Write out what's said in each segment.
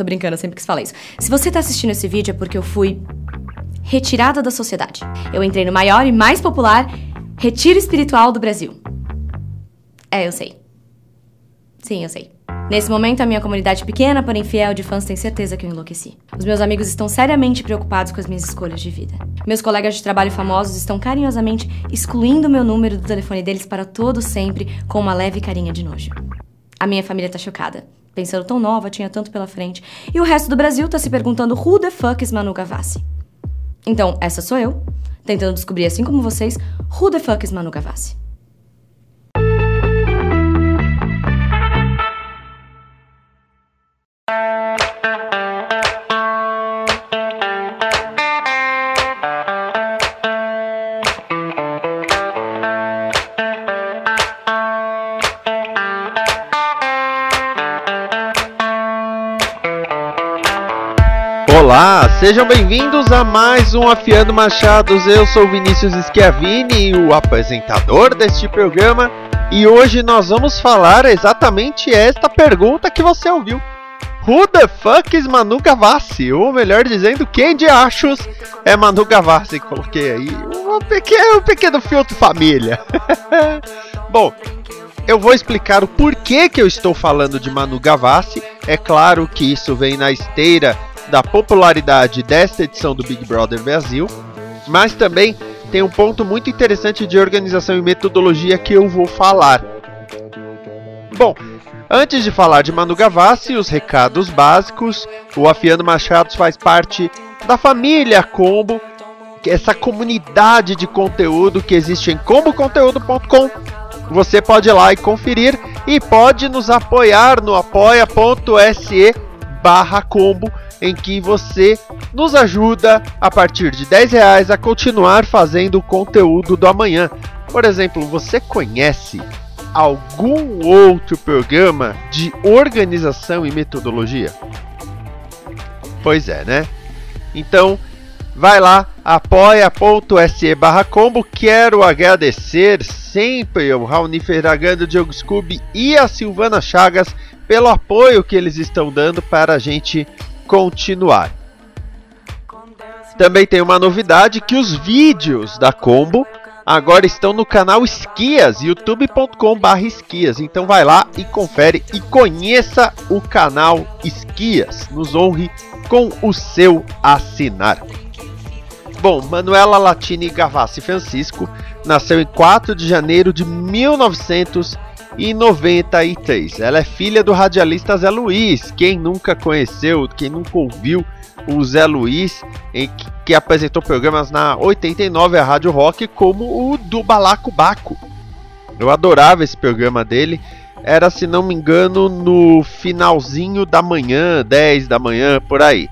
Tô brincando, eu sempre quis falar isso. Se você está assistindo esse vídeo é porque eu fui retirada da sociedade. Eu entrei no maior e mais popular retiro espiritual do Brasil. É, eu sei. Sim, eu sei. Nesse momento, a minha comunidade pequena, porém fiel de fãs tem certeza que eu enlouqueci. Os meus amigos estão seriamente preocupados com as minhas escolhas de vida. Meus colegas de trabalho famosos estão carinhosamente excluindo meu número do telefone deles para todo sempre com uma leve carinha de nojo. A minha família tá chocada. Pensando tão nova, tinha tanto pela frente. E o resto do Brasil tá se perguntando who the fuck is Manu Gavassi? Então, essa sou eu, tentando descobrir, assim como vocês, who the fuck is Manu Gavassi. Sejam bem-vindos a mais um Afiando Machados. Eu sou Vinícius Schiavini, o apresentador deste programa, e hoje nós vamos falar exatamente esta pergunta que você ouviu. Who the fuck is Manu Gavassi? Ou melhor dizendo, quem de achos é Manu Gavassi? Coloquei aí um pequeno, um pequeno filtro família. Bom, eu vou explicar o porquê que eu estou falando de Manu Gavassi. É claro que isso vem na esteira da popularidade desta edição do Big Brother Brasil, mas também tem um ponto muito interessante de organização e metodologia que eu vou falar. Bom, antes de falar de Manu Gavassi, os recados básicos. O Afiano Machados faz parte da família Combo, essa comunidade de conteúdo que existe em comboconteúdo.com. Você pode ir lá e conferir e pode nos apoiar no apoia.se barra combo em que você nos ajuda a partir de 10 reais a continuar fazendo o conteúdo do amanhã. Por exemplo, você conhece algum outro programa de organização e metodologia? Pois é, né? Então, vai lá, apoia.se barra combo. Quero agradecer sempre ao Raoni Ferragando, Diogo Scooby e a Silvana Chagas pelo apoio que eles estão dando para a gente continuar. Também tem uma novidade que os vídeos da Combo agora estão no canal Esquias, youtube.com/esquias. Então vai lá e confere e conheça o canal Esquias. Nos honre com o seu assinar. Bom, Manuela Latini Gavassi Francisco nasceu em 4 de janeiro de 1900 e 93. Ela é filha do radialista Zé Luiz. Quem nunca conheceu, quem nunca ouviu o Zé Luiz, em que, que apresentou programas na 89 a Rádio Rock, como o do Balaco Baco. Eu adorava esse programa dele. Era, se não me engano, no finalzinho da manhã, 10 da manhã, por aí.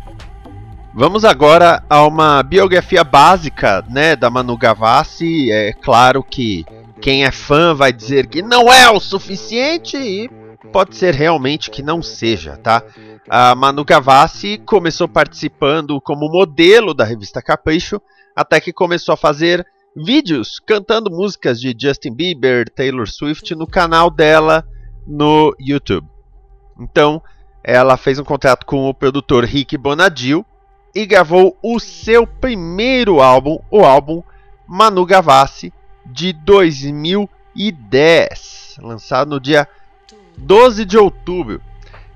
Vamos agora a uma biografia básica né, da Manu Gavassi. É claro que quem é fã vai dizer que não é o suficiente e pode ser realmente que não seja, tá? A Manu Gavassi começou participando como modelo da revista Capricho, até que começou a fazer vídeos cantando músicas de Justin Bieber, Taylor Swift no canal dela no YouTube. Então, ela fez um contrato com o produtor Rick Bonadil e gravou o seu primeiro álbum, o álbum Manu Gavassi, de 2010, lançado no dia 12 de outubro.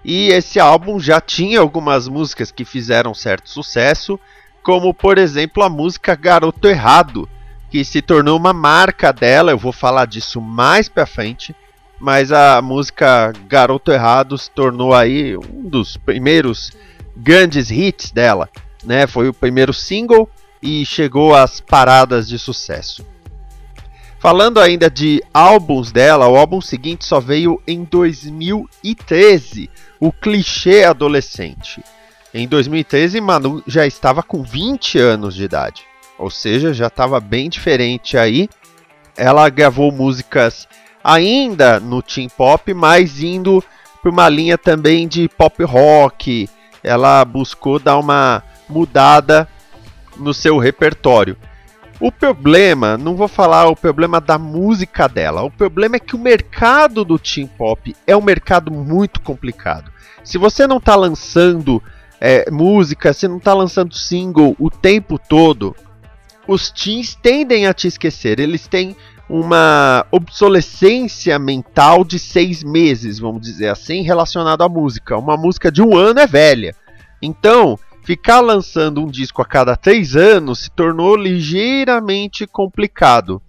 E esse álbum já tinha algumas músicas que fizeram certo sucesso, como por exemplo a música Garoto Errado, que se tornou uma marca dela, eu vou falar disso mais pra frente, mas a música Garoto Errado se tornou aí um dos primeiros grandes hits dela, né? Foi o primeiro single e chegou às paradas de sucesso. Falando ainda de álbuns dela, o álbum seguinte só veio em 2013, o Clichê Adolescente. Em 2013, Manu já estava com 20 anos de idade, ou seja, já estava bem diferente aí. Ela gravou músicas ainda no teen pop, mas indo para uma linha também de pop rock. Ela buscou dar uma mudada no seu repertório. O problema, não vou falar o problema da música dela, o problema é que o mercado do teen pop é um mercado muito complicado. Se você não está lançando é, música, se não está lançando single o tempo todo, os teens tendem a te esquecer. Eles têm uma obsolescência mental de seis meses, vamos dizer assim, relacionado à música. Uma música de um ano é velha. Então, ficar lançando um disco a cada três anos se tornou ligeiramente complicado.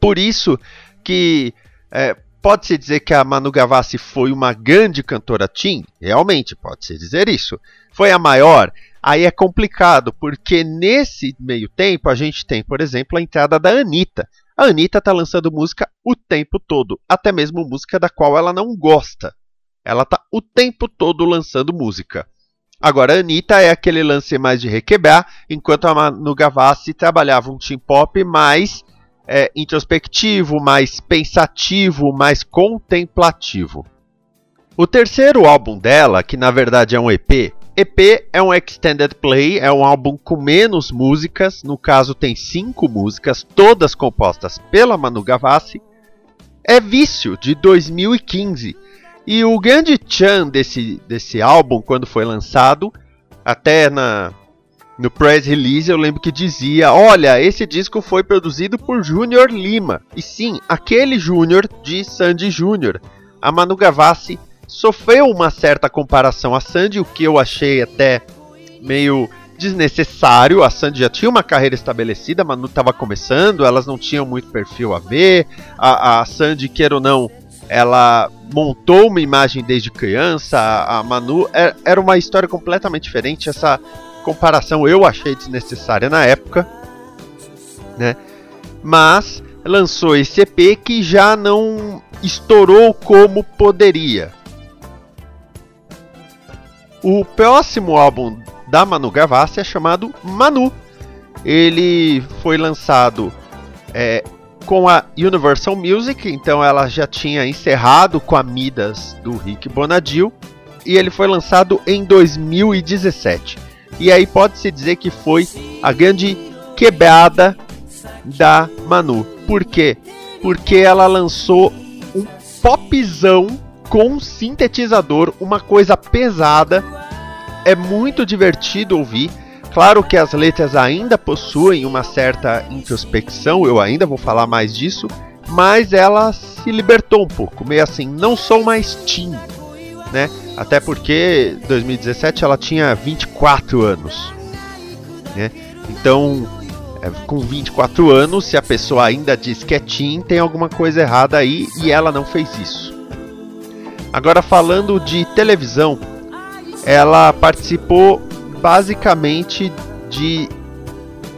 Por isso que é, pode-se dizer que a Manu Gavassi foi uma grande cantora teen? Realmente, pode-se dizer isso. Foi a maior? Aí é complicado, porque nesse meio tempo a gente tem, por exemplo, a entrada da Anitta. A Anitta está lançando música o tempo todo, até mesmo música da qual ela não gosta. Ela está o tempo todo lançando música. Agora, a Anitta é aquele lance mais de requebrar, enquanto a Manu Gavassi trabalhava um team pop mais é, introspectivo, mais pensativo, mais contemplativo. O terceiro álbum dela, que na verdade é um EP, EP é um extended play, é um álbum com menos músicas, no caso tem cinco músicas, todas compostas pela Manu Gavassi, é Vício, de 2015, e o grande chan desse, desse álbum, quando foi lançado, até na, no press release eu lembro que dizia: Olha, esse disco foi produzido por Júnior Lima. E sim, aquele Júnior de Sandy Júnior. A Manu Gavassi sofreu uma certa comparação a Sandy, o que eu achei até meio desnecessário. A Sandy já tinha uma carreira estabelecida, a Manu estava começando, elas não tinham muito perfil a ver. A, a Sandy, queira ou não, ela montou uma imagem desde criança. A Manu é, era uma história completamente diferente. Essa comparação eu achei desnecessária na época, né? Mas lançou esse EP que já não estourou como poderia. O próximo álbum da Manu Gavassi é chamado Manu. Ele foi lançado é, com a Universal Music, então ela já tinha encerrado com a Midas do Rick Bonadil, e ele foi lançado em 2017. E aí pode-se dizer que foi a grande quebrada da Manu. Por quê? Porque ela lançou um popzão com sintetizador, uma coisa pesada. É muito divertido ouvir. Claro que as letras ainda possuem uma certa introspecção, eu ainda vou falar mais disso, mas ela se libertou um pouco, meio assim, não sou mais teen, né? Até porque 2017 ela tinha 24 anos, né? Então, é, com 24 anos, se a pessoa ainda diz que é teen, tem alguma coisa errada aí e ela não fez isso. Agora falando de televisão, ela participou basicamente de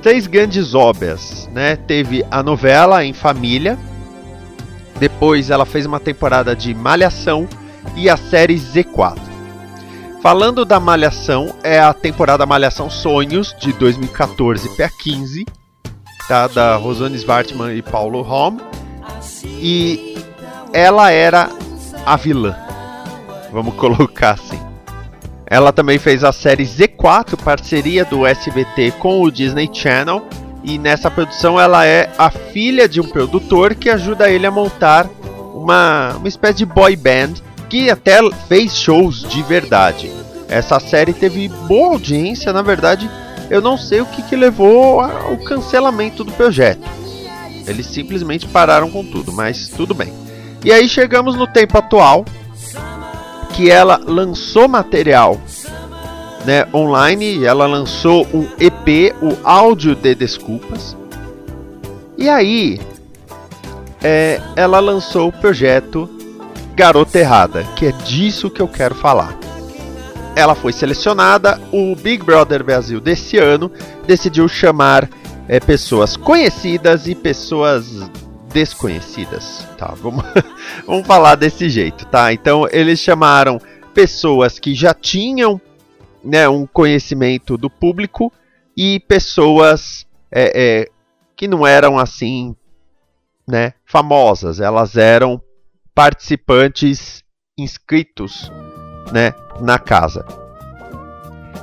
três grandes obras, né? Teve a novela Em Família, depois ela fez uma temporada de Malhação e a série Z4. Falando da Malhação, é a temporada Malhação Sonhos de 2014 para 15, tá? Da Rosane Svartman e Paulo Holm. E ela era a vilã. Vamos colocar assim. Ela também fez a série Z4, parceria do SBT com o Disney Channel. E nessa produção ela é a filha de um produtor que ajuda ele a montar uma, uma espécie de boy band que até fez shows de verdade. Essa série teve boa audiência, na verdade, eu não sei o que, que levou ao cancelamento do projeto. Eles simplesmente pararam com tudo, mas tudo bem. E aí chegamos no tempo atual, que ela lançou material né, online, ela lançou um EP, o áudio de desculpas. E aí, é, ela lançou o projeto Garota Errada, que é disso que eu quero falar. Ela foi selecionada, o Big Brother Brasil desse ano decidiu chamar é, pessoas conhecidas e pessoas desconhecidas, tá? Vamos, vamos falar desse jeito, tá? Então eles chamaram pessoas que já tinham né, um conhecimento do público e pessoas é, é, que não eram assim, né, famosas. Elas eram participantes inscritos, né, na casa.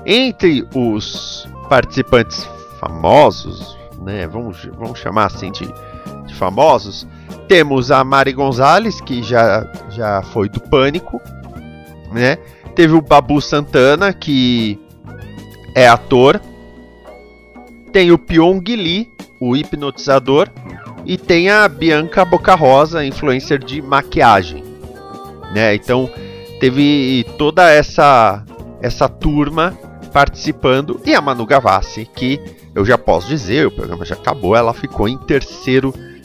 Entre os participantes famosos, né, vamos, vamos chamar assim de, de famosos, temos a Mari Gonzalez, que já, já foi do Pânico, né? Teve o Babu Santana, que é ator. Tem o Pyong Lee, o hipnotizador. E tem a Bianca Boca Rosa, influencer de maquiagem. Né? Então teve toda essa essa turma participando e a Manu Gavassi, que eu já posso dizer, o programa já acabou, ela ficou em terceiro lugar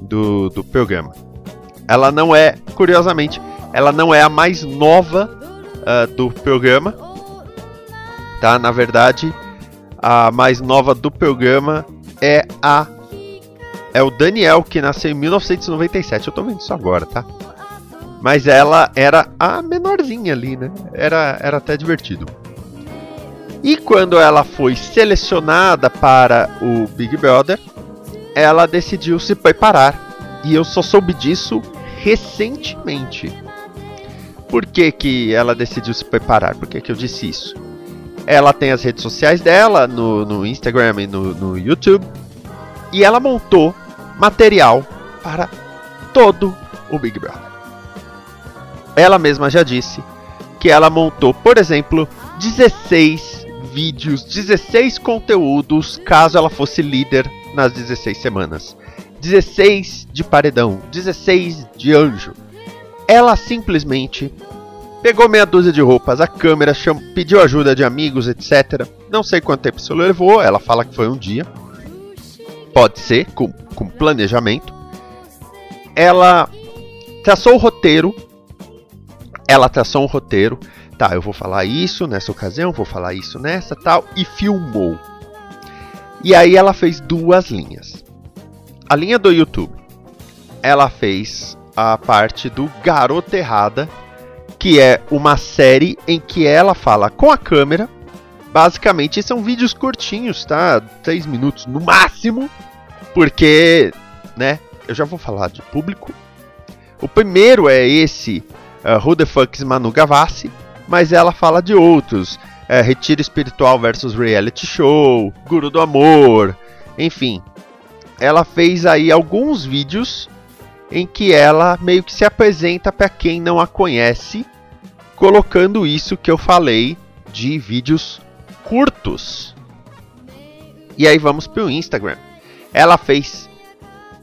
do, do programa. Ela não é, curiosamente, ela não é a mais nova uh, do programa, tá? Na verdade, a mais nova do programa é a é o Daniel que nasceu em 1997. Eu tô vendo isso agora, tá? Mas ela era a menorzinha ali, né? Era, era até divertido. E quando ela foi selecionada para o Big Brother, ela decidiu se preparar. E eu só soube disso recentemente. Por que, que ela decidiu se preparar? Por que, que eu disse isso? Ela tem as redes sociais dela, no, no Instagram e no, no YouTube, e ela montou material para todo o Big Brother. Ela mesma já disse que ela montou, por exemplo, 16 vídeos, 16 conteúdos, caso ela fosse líder nas 16 semanas. 16 de paredão, 16 de anjo, ela simplesmente pegou meia dúzia de roupas, a câmera, pediu ajuda de amigos, etc. Não sei quanto tempo isso levou, ela fala que foi um dia. Pode ser, com, com planejamento. Ela traçou o roteiro. Ela traçou um roteiro. Tá, eu vou falar isso nessa ocasião, vou falar isso nessa tal. E filmou. E aí ela fez duas linhas. A linha do YouTube. Ela fez a parte do Garota Errada, que é uma série em que ela fala com a câmera. Basicamente, são vídeos curtinhos, tá? 3 minutos no máximo, porque, né? Eu já vou falar de público. O primeiro é esse uh, Who the Fuck is Manu Gavassi, mas ela fala de outros. Uh, Retiro Espiritual versus Reality Show, Guru do Amor, enfim. Ela fez aí alguns vídeos em que ela meio que se apresenta para quem não a conhece, colocando isso que eu falei de vídeos curtos. E aí vamos para o Instagram. Ela fez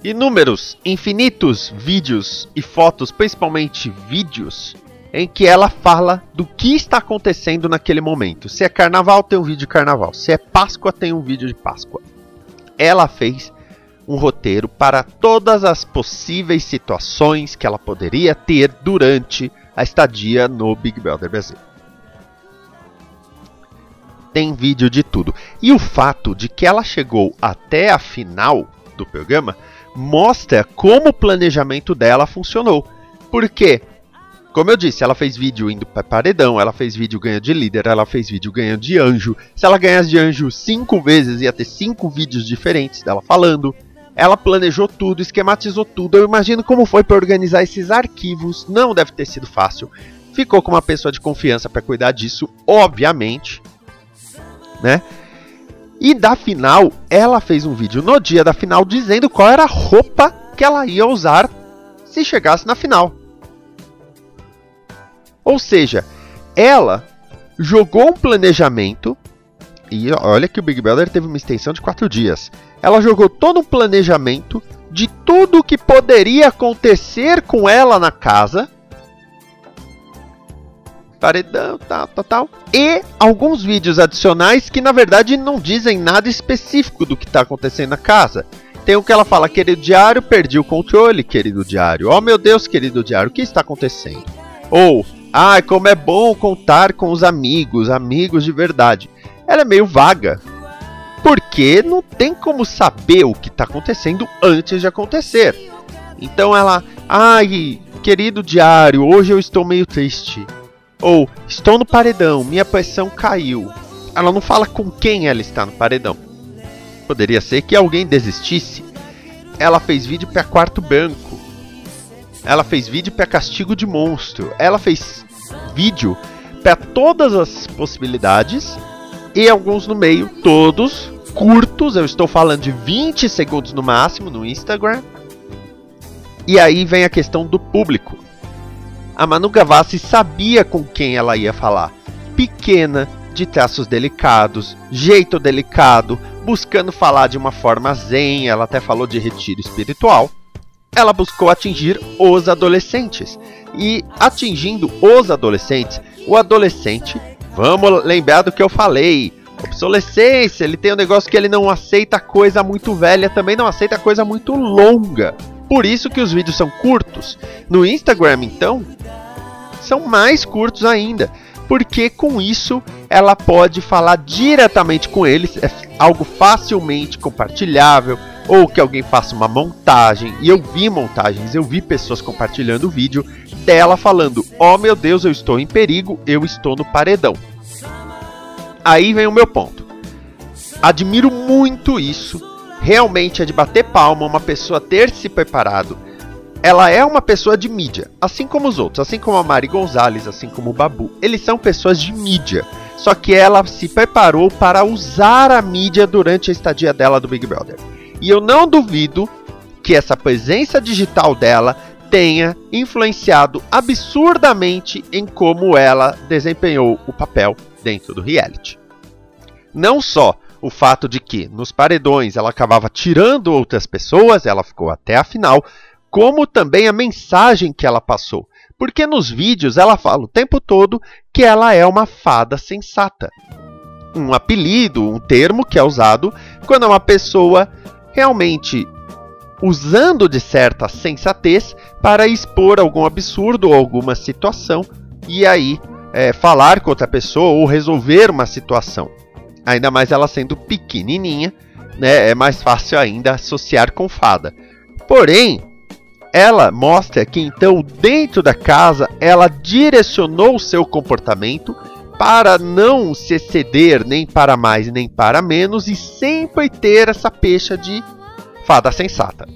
inúmeros, infinitos vídeos e fotos, principalmente vídeos, em que ela fala do que está acontecendo naquele momento. Se é carnaval, tem um vídeo de carnaval. Se é Páscoa, tem um vídeo de Páscoa. Ela fez um roteiro para todas as possíveis situações que ela poderia ter durante a estadia no Big Brother Brasil. Tem vídeo de tudo. E o fato de que ela chegou até a final do programa mostra como o planejamento dela funcionou. Porque, como eu disse, ela fez vídeo indo para paredão, ela fez vídeo ganhando de líder, ela fez vídeo ganhando de anjo. Se ela ganhasse de anjo cinco vezes, ia ter cinco vídeos diferentes dela falando. Ela planejou tudo, esquematizou tudo. Eu imagino como foi para organizar esses arquivos. Não deve ter sido fácil. Ficou com uma pessoa de confiança para cuidar disso, obviamente, né? E da final, ela fez um vídeo no dia da final dizendo qual era a roupa que ela ia usar se chegasse na final. Ou seja, ela jogou um planejamento e olha que o Big Brother teve uma extensão de quatro dias. Ela jogou todo um planejamento de tudo o que poderia acontecer com ela na casa. paredão, tal, tal, tal. E alguns vídeos adicionais que na verdade não dizem nada específico do que está acontecendo na casa. Tem o que ela fala, querido diário, perdi o controle, querido diário. Oh meu Deus, querido diário, o que está acontecendo? Ou, ah, como é bom contar com os amigos, amigos de verdade. Ela é meio vaga, porque não tem como saber o que está acontecendo antes de acontecer. Então ela, ai, querido diário, hoje eu estou meio triste. Ou estou no paredão, minha pressão caiu. Ela não fala com quem ela está no paredão. Poderia ser que alguém desistisse. Ela fez vídeo para quarto branco. Ela fez vídeo para castigo de monstro. Ela fez vídeo para todas as possibilidades e alguns no meio, todos curtos. Eu estou falando de 20 segundos no máximo no Instagram. E aí vem a questão do público. A Manu Gavassi sabia com quem ela ia falar. Pequena, de traços delicados, jeito delicado, buscando falar de uma forma zen, ela até falou de retiro espiritual. Ela buscou atingir os adolescentes. E atingindo os adolescentes, o adolescente, vamos lembrar do que eu falei, obsolescência, ele tem um negócio que ele não aceita coisa muito velha, também não aceita coisa muito longa. Por isso que os vídeos são curtos. No Instagram, então, são mais curtos ainda, porque com isso ela pode falar diretamente com eles, é algo facilmente compartilhável, ou que alguém faça uma montagem. E eu vi montagens, eu vi pessoas compartilhando o vídeo dela falando: "Oh meu Deus, eu estou em perigo, eu estou no paredão". Aí vem o meu ponto. Admiro muito isso realmente é de bater palma uma pessoa ter se preparado. Ela é uma pessoa de mídia, assim como os outros, assim como a Mari Gonzalez, assim como o Babu. Eles são pessoas de mídia. Só que ela se preparou para usar a mídia durante a estadia dela do Big Brother. E eu não duvido que essa presença digital dela tenha influenciado absurdamente em como ela desempenhou o papel dentro do reality. Não só o fato de que nos paredões ela acabava tirando outras pessoas, ela ficou até a final, como também a mensagem que ela passou. Porque nos vídeos ela fala o tempo todo que ela é uma fada sensata. Um apelido, um termo que é usado quando é uma pessoa realmente usando de certa sensatez para expor algum absurdo ou alguma situação e aí é, falar com outra pessoa ou resolver uma situação. Ainda mais ela sendo pequenininha, né? É mais fácil ainda associar com fada. Porém, ela mostra que então dentro da casa ela direcionou seu comportamento para não se exceder nem para mais nem para menos e sempre ter essa pecha de fada sensata.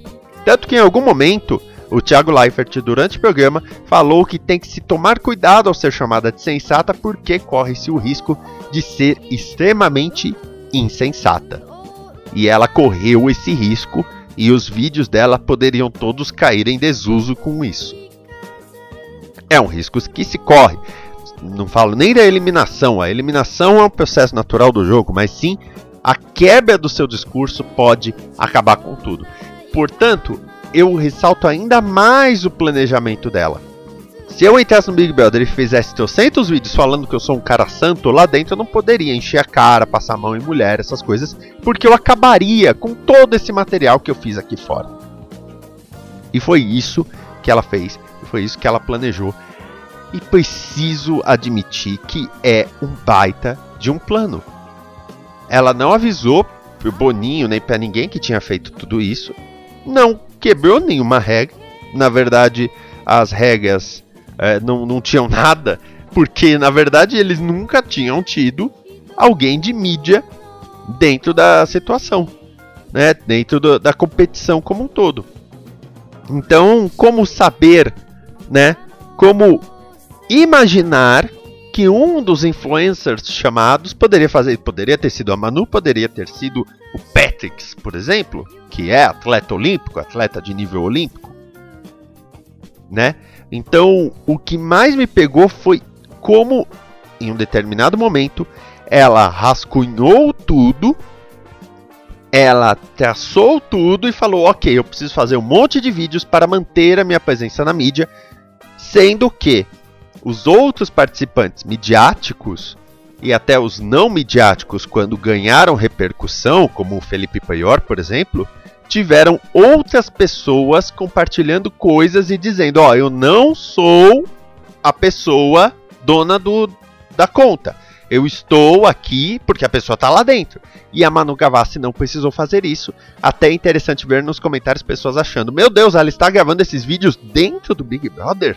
Tanto que em algum momento o Thiago Leifert, durante o programa, falou que tem que se tomar cuidado ao ser chamada de sensata porque corre-se o risco de ser extremamente insensata. E ela correu esse risco e os vídeos dela poderiam todos cair em desuso com isso. É um risco que se corre. Não falo nem da eliminação, a eliminação é um processo natural do jogo, mas sim a quebra do seu discurso pode acabar com tudo. Portanto, eu ressalto ainda mais o planejamento dela. Se eu entrasse no Big Brother e fizesse 300 vídeos falando que eu sou um cara santo, lá dentro eu não poderia encher a cara, passar a mão em mulher, essas coisas, porque eu acabaria com todo esse material que eu fiz aqui fora. E foi isso que ela fez, foi isso que ela planejou. E preciso admitir que é um baita de um plano. Ela não avisou pro Boninho nem para ninguém que tinha feito tudo isso. Não quebrou nenhuma regra. Na verdade, as regras é, não, não tinham nada, porque na verdade eles nunca tinham tido alguém de mídia dentro da situação, né? dentro do, da competição como um todo. Então, como saber, né? Como imaginar que um dos influencers chamados poderia fazer, poderia ter sido a Manu, poderia ter sido o Patrick, por exemplo, que é atleta olímpico, atleta de nível olímpico, né? Então, o que mais me pegou foi como, em um determinado momento, ela rascunhou tudo, ela traçou tudo e falou: Ok, eu preciso fazer um monte de vídeos para manter a minha presença na mídia, sendo que os outros participantes midiáticos e até os não midiáticos, quando ganharam repercussão, como o Felipe Paior, por exemplo, tiveram outras pessoas compartilhando coisas e dizendo: Ó, oh, eu não sou a pessoa dona do, da conta. Eu estou aqui porque a pessoa está lá dentro. E a Manu Gavassi não precisou fazer isso. Até é interessante ver nos comentários pessoas achando: Meu Deus, ela está gravando esses vídeos dentro do Big Brother?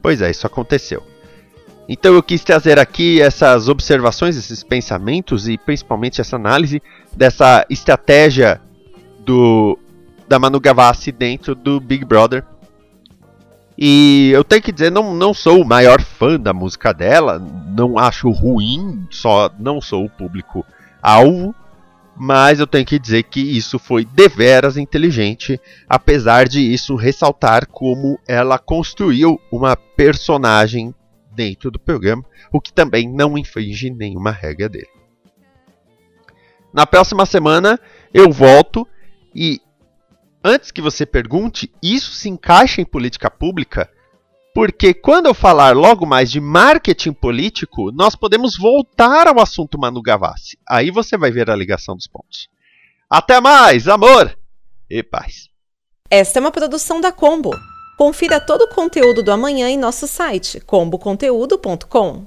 Pois é, isso aconteceu. Então eu quis trazer aqui essas observações, esses pensamentos e principalmente essa análise dessa estratégia do da Manu Gavassi dentro do Big Brother. E eu tenho que dizer, não, não sou o maior fã da música dela, não acho ruim, só não sou o público alvo, mas eu tenho que dizer que isso foi deveras inteligente, apesar de isso ressaltar como ela construiu uma personagem dentro do programa, o que também não infringe nenhuma regra dele. Na próxima semana eu volto e antes que você pergunte, isso se encaixa em política pública? Porque quando eu falar logo mais de marketing político, nós podemos voltar ao assunto Manu Gavassi. Aí você vai ver a ligação dos pontos. Até mais, amor e paz. Esta é uma produção da Combo. Confira todo o conteúdo do amanhã em nosso site comboconteúdo.com.